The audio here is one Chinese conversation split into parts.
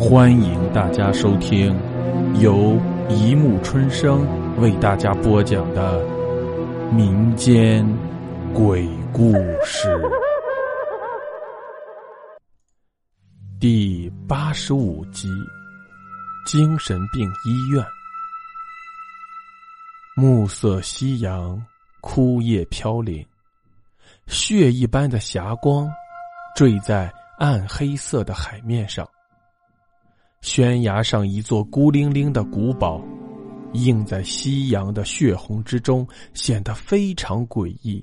欢迎大家收听由一木春生为大家播讲的民间鬼故事第八十五集：精神病医院。暮色夕阳，枯叶飘零，血一般的霞光坠在暗黑色的海面上。悬崖上一座孤零零的古堡，映在夕阳的血红之中，显得非常诡异。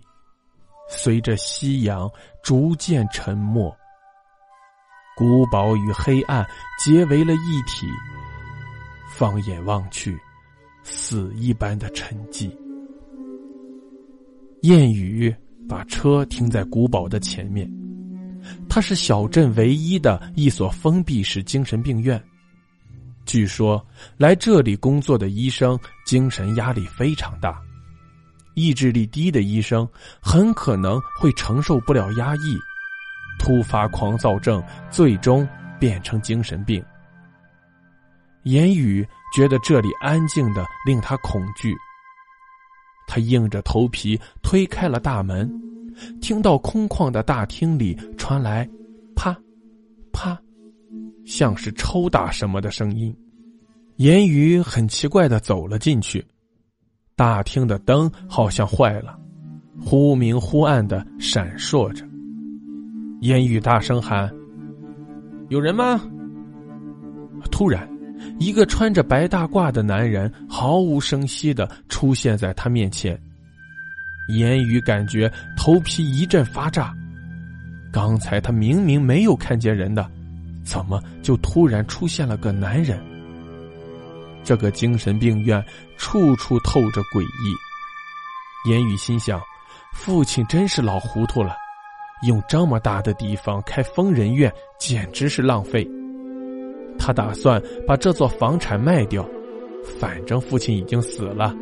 随着夕阳逐渐沉没，古堡与黑暗结为了一体。放眼望去，死一般的沉寂。燕雨把车停在古堡的前面。它是小镇唯一的一所封闭式精神病院。据说来这里工作的医生精神压力非常大，意志力低的医生很可能会承受不了压抑，突发狂躁症，最终变成精神病。言语觉得这里安静的令他恐惧，他硬着头皮推开了大门。听到空旷的大厅里传来“啪，啪”，像是抽打什么的声音。言语很奇怪的走了进去，大厅的灯好像坏了，忽明忽暗的闪烁着。言语大声喊：“有人吗？”突然，一个穿着白大褂的男人毫无声息的出现在他面前。言语感觉头皮一阵发炸，刚才他明明没有看见人的，怎么就突然出现了个男人？这个精神病院处处透着诡异。言语心想，父亲真是老糊涂了，用这么大的地方开疯人院，简直是浪费。他打算把这座房产卖掉，反正父亲已经死了。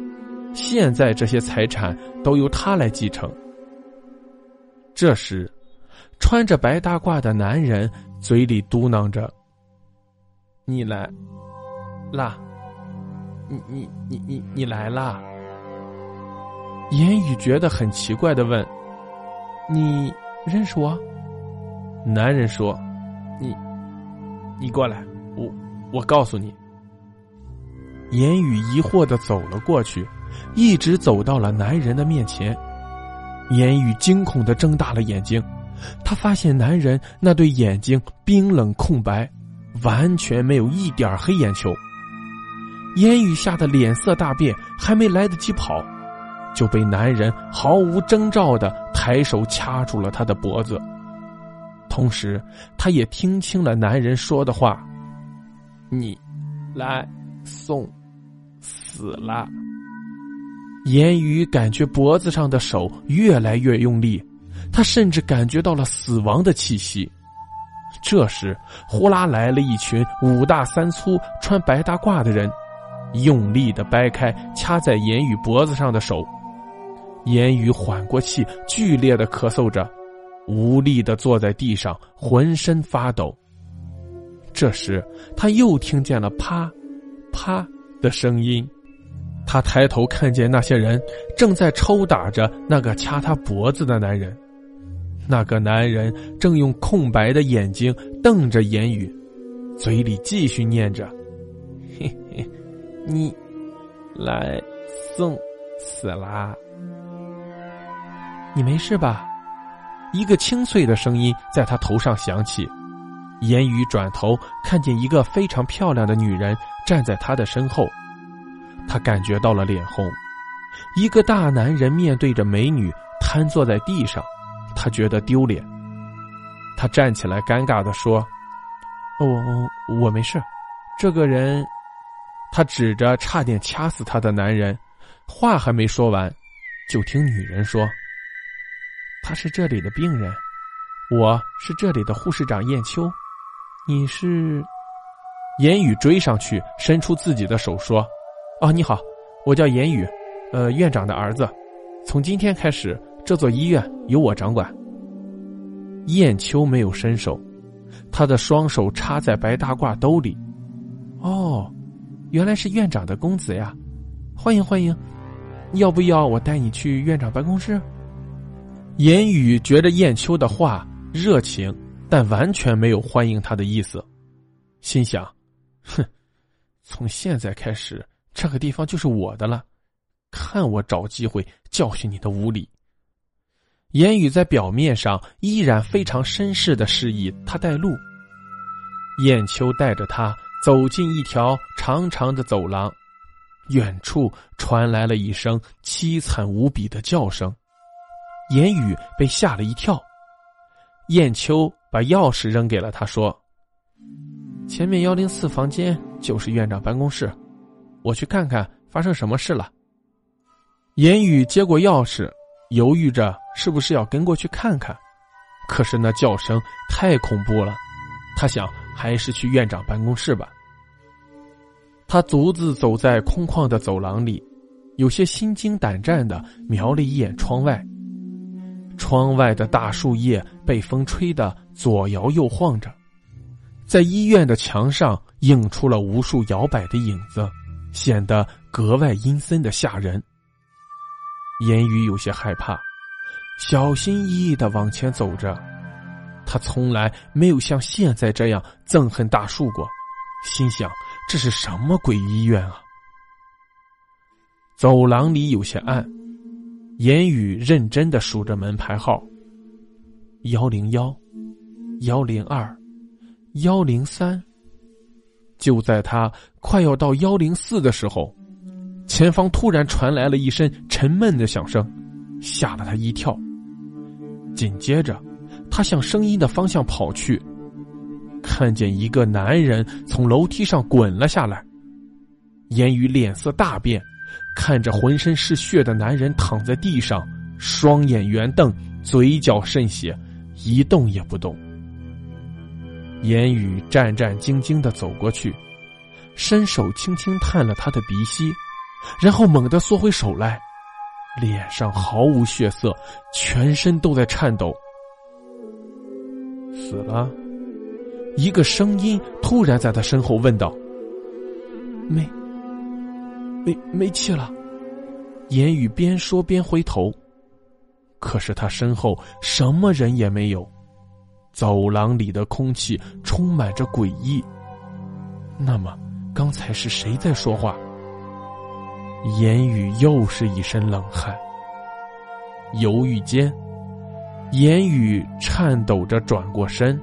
现在这些财产都由他来继承。这时，穿着白大褂的男人嘴里嘟囔着：“你来啦，你你你你你来啦。”言语觉得很奇怪的问：“你认识我？”男人说：“你你过来，我我告诉你。”言语疑惑的走了过去。一直走到了男人的面前，言语惊恐的睁大了眼睛，他发现男人那对眼睛冰冷空白，完全没有一点黑眼球。言语吓得脸色大变，还没来得及跑，就被男人毫无征兆的抬手掐住了他的脖子，同时他也听清了男人说的话：“你来送死了。”言语感觉脖子上的手越来越用力，他甚至感觉到了死亡的气息。这时，呼啦来了一群五大三粗、穿白大褂的人，用力的掰开掐在言语脖子上的手。言语缓过气，剧烈的咳嗽着，无力的坐在地上，浑身发抖。这时，他又听见了啪、啪的声音。他抬头看见那些人正在抽打着那个掐他脖子的男人，那个男人正用空白的眼睛瞪着言语，嘴里继续念着：“嘿嘿，你来送死啦！你没事吧？”一个清脆的声音在他头上响起，言语转头看见一个非常漂亮的女人站在他的身后。他感觉到了脸红，一个大男人面对着美女瘫坐在地上，他觉得丢脸。他站起来，尴尬的说：“我我没事。”这个人，他指着差点掐死他的男人，话还没说完，就听女人说：“他是这里的病人，我是这里的护士长燕秋，你是？”言语追上去，伸出自己的手说。哦，你好，我叫言语，呃，院长的儿子。从今天开始，这座医院由我掌管。燕秋没有伸手，他的双手插在白大褂兜里。哦，原来是院长的公子呀！欢迎欢迎，要不要我带你去院长办公室？言语觉得燕秋的话热情，但完全没有欢迎他的意思，心想：哼，从现在开始，这个地方就是我的了，看我找机会教训你的无礼。言语在表面上依然非常绅士的示意他带路，燕秋带着他。走进一条长长的走廊，远处传来了一声凄惨无比的叫声，言语被吓了一跳。燕秋把钥匙扔给了他，说：“前面幺零四房间就是院长办公室，我去看看发生什么事了。”言语接过钥匙，犹豫着是不是要跟过去看看，可是那叫声太恐怖了，他想还是去院长办公室吧。他独自走在空旷的走廊里，有些心惊胆战的瞄了一眼窗外。窗外的大树叶被风吹得左摇右晃着，在医院的墙上映出了无数摇摆的影子，显得格外阴森的吓人。言语有些害怕，小心翼翼的往前走着。他从来没有像现在这样憎恨大树过，心想。这是什么鬼医院啊？走廊里有些暗，言语认真的数着门牌号：幺零幺、幺零二、幺零三。就在他快要到幺零四的时候，前方突然传来了一声沉闷的响声，吓了他一跳。紧接着，他向声音的方向跑去。看见一个男人从楼梯上滚了下来，言语脸色大变，看着浑身是血的男人躺在地上，双眼圆瞪，嘴角渗血，一动也不动。言语战战兢兢的走过去，伸手轻轻探了他的鼻息，然后猛地缩回手来，脸上毫无血色，全身都在颤抖。死了。一个声音突然在他身后问道：“没，没没气了。”言语边说边回头，可是他身后什么人也没有，走廊里的空气充满着诡异。那么，刚才是谁在说话？言语又是一身冷汗。犹豫间，言语颤抖着转过身。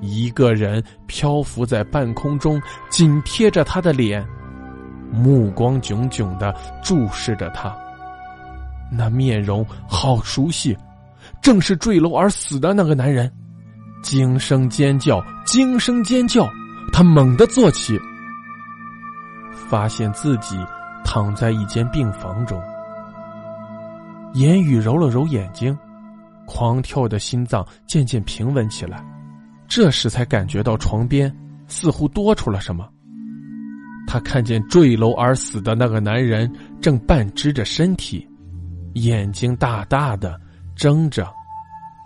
一个人漂浮在半空中，紧贴着他的脸，目光炯炯的注视着他。那面容好熟悉，正是坠楼而死的那个男人。惊声尖叫，惊声尖叫！他猛地坐起，发现自己躺在一间病房中。言语揉了揉眼睛，狂跳的心脏渐渐平稳起来。这时才感觉到床边似乎多出了什么。他看见坠楼而死的那个男人正半支着身体，眼睛大大的睁着，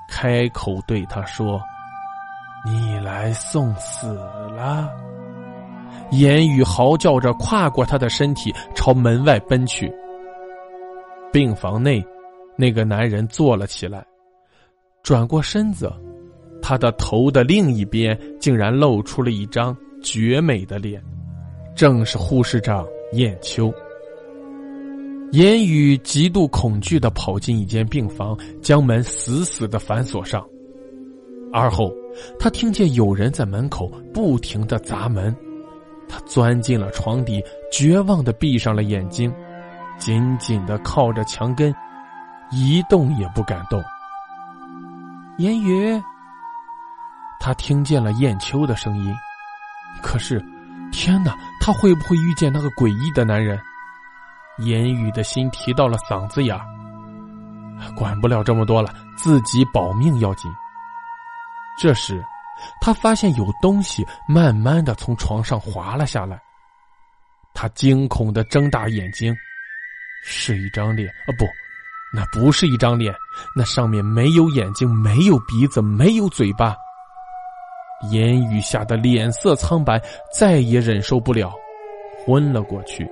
开口对他说：“你来送死了。”言语嚎叫着跨过他的身体，朝门外奔去。病房内，那个男人坐了起来，转过身子。他的头的另一边竟然露出了一张绝美的脸，正是护士长燕秋。言语极度恐惧的跑进一间病房，将门死死的反锁上。而后，他听见有人在门口不停的砸门，他钻进了床底，绝望的闭上了眼睛，紧紧的靠着墙根，一动也不敢动。言语。他听见了燕秋的声音，可是，天哪！他会不会遇见那个诡异的男人？言语的心提到了嗓子眼儿，管不了这么多了，自己保命要紧。这时，他发现有东西慢慢的从床上滑了下来，他惊恐的睁大眼睛，是一张脸啊！不，那不是一张脸，那上面没有眼睛，没有鼻子，没有嘴巴。言语吓得脸色苍白，再也忍受不了，昏了过去。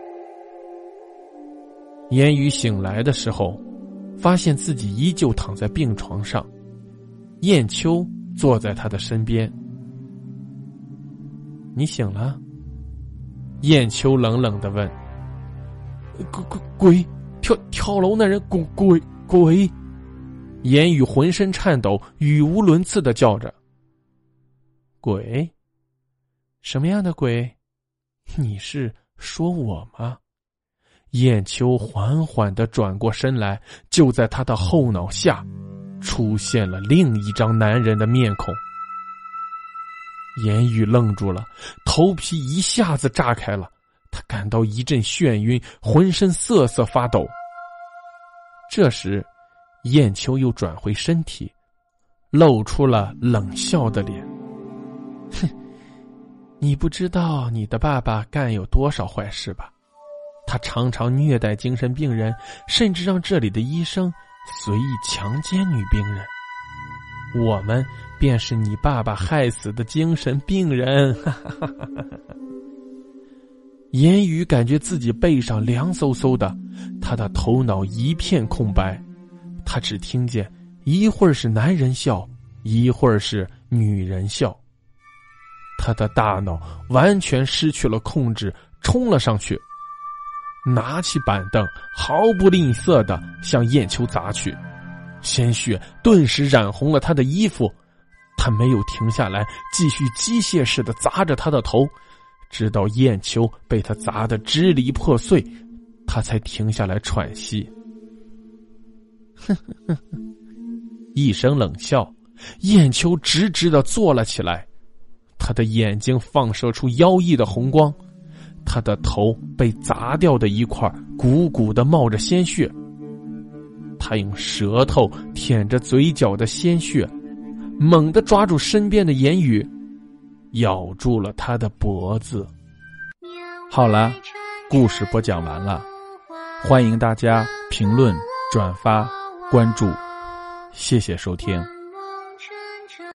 言语醒来的时候，发现自己依旧躺在病床上，燕秋坐在他的身边。你醒了？燕秋冷冷的问。鬼鬼鬼，跳跳楼那人鬼鬼鬼！言语浑身颤抖，语无伦次的叫着。鬼？什么样的鬼？你是说我吗？燕秋缓缓的转过身来，就在他的后脑下，出现了另一张男人的面孔。言语愣住了，头皮一下子炸开了，他感到一阵眩晕，浑身瑟瑟发抖。这时，燕秋又转回身体，露出了冷笑的脸。哼，你不知道你的爸爸干有多少坏事吧？他常常虐待精神病人，甚至让这里的医生随意强奸女病人。我们便是你爸爸害死的精神病人。言语感觉自己背上凉飕飕的，他的头脑一片空白，他只听见一会儿是男人笑，一会儿是女人笑。他的大脑完全失去了控制，冲了上去。拿起板凳，毫不吝啬的向燕秋砸去，鲜血顿时染红了他的衣服。他没有停下来，继续机械式的砸着他的头，直到燕秋被他砸得支离破碎，他才停下来喘息。哼哼哼，一声冷笑，燕秋直直的坐了起来，他的眼睛放射出妖异的红光。他的头被砸掉的一块，鼓鼓的冒着鲜血。他用舌头舔着嘴角的鲜血，猛地抓住身边的言语，咬住了他的脖子。好了，故事播讲完了，欢迎大家评论、转发、关注，谢谢收听。